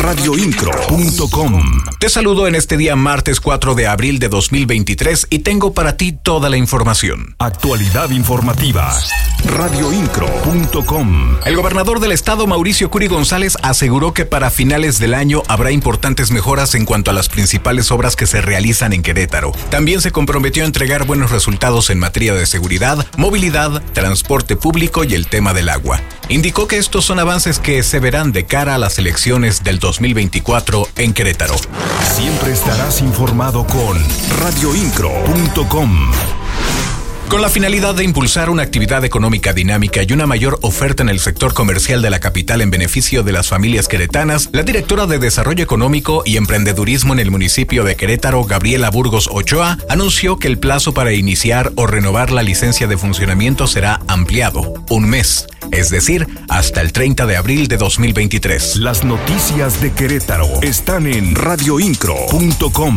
Radioincro.com Te saludo en este día martes 4 de abril de 2023 y tengo para ti toda la información. Actualidad informativa. Radioincro.com El gobernador del estado Mauricio Curi González aseguró que para finales del año habrá importantes mejoras en cuanto a las principales obras que se realizan en Querétaro. También se comprometió a entregar buenos resultados en materia de seguridad, movilidad, transporte público y el tema del agua. Indicó que estos son avances que se verán de cara a las elecciones del 2024 en Querétaro. Siempre estarás informado con radioincro.com. Con la finalidad de impulsar una actividad económica dinámica y una mayor oferta en el sector comercial de la capital en beneficio de las familias queretanas, la directora de Desarrollo Económico y Emprendedurismo en el municipio de Querétaro, Gabriela Burgos Ochoa, anunció que el plazo para iniciar o renovar la licencia de funcionamiento será ampliado, un mes, es decir, hasta el 30 de abril de 2023. Las noticias de Querétaro están en radioincro.com.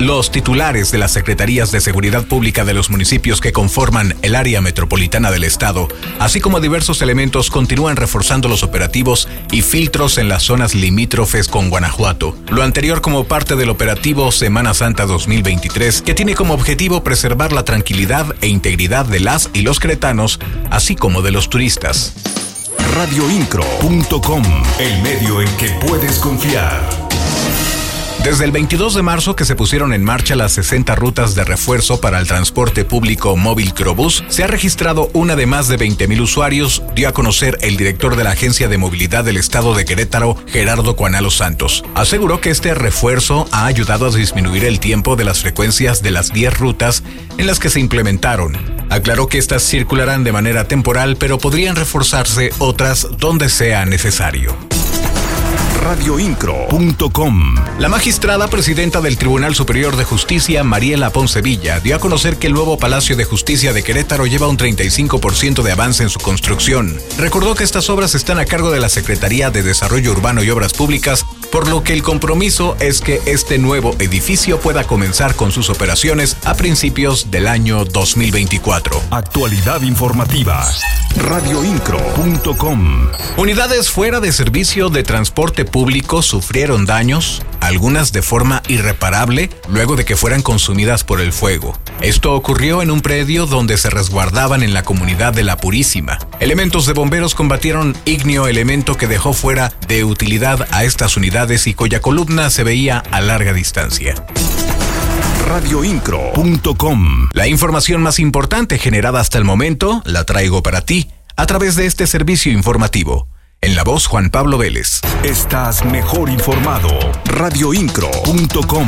Los titulares de las Secretarías de Seguridad Pública de los municipios que conforman el área metropolitana del Estado, así como diversos elementos, continúan reforzando los operativos y filtros en las zonas limítrofes con Guanajuato. Lo anterior como parte del operativo Semana Santa 2023, que tiene como objetivo preservar la tranquilidad e integridad de las y los cretanos, así como de los turistas. Radioincro.com, el medio en que puedes confiar. Desde el 22 de marzo que se pusieron en marcha las 60 rutas de refuerzo para el transporte público móvil Crobús, se ha registrado una de más de 20.000 usuarios, dio a conocer el director de la Agencia de Movilidad del Estado de Querétaro, Gerardo Cuanalo Santos. Aseguró que este refuerzo ha ayudado a disminuir el tiempo de las frecuencias de las 10 rutas en las que se implementaron. Aclaró que estas circularán de manera temporal, pero podrían reforzarse otras donde sea necesario radioincro.com. La magistrada presidenta del Tribunal Superior de Justicia, Mariela Poncevilla, dio a conocer que el nuevo Palacio de Justicia de Querétaro lleva un 35% de avance en su construcción. Recordó que estas obras están a cargo de la Secretaría de Desarrollo Urbano y Obras Públicas, por lo que el compromiso es que este nuevo edificio pueda comenzar con sus operaciones a principios del año 2024. Actualidad informativa. Radioincro.com. Unidades fuera de servicio de transporte público sufrieron daños, algunas de forma irreparable, luego de que fueran consumidas por el fuego. Esto ocurrió en un predio donde se resguardaban en la comunidad de La Purísima. Elementos de bomberos combatieron ignio elemento que dejó fuera de utilidad a estas unidades y cuya columna se veía a larga distancia radioincro.com. La información más importante generada hasta el momento la traigo para ti a través de este servicio informativo. En la voz Juan Pablo Vélez. Estás mejor informado. Radioincro.com.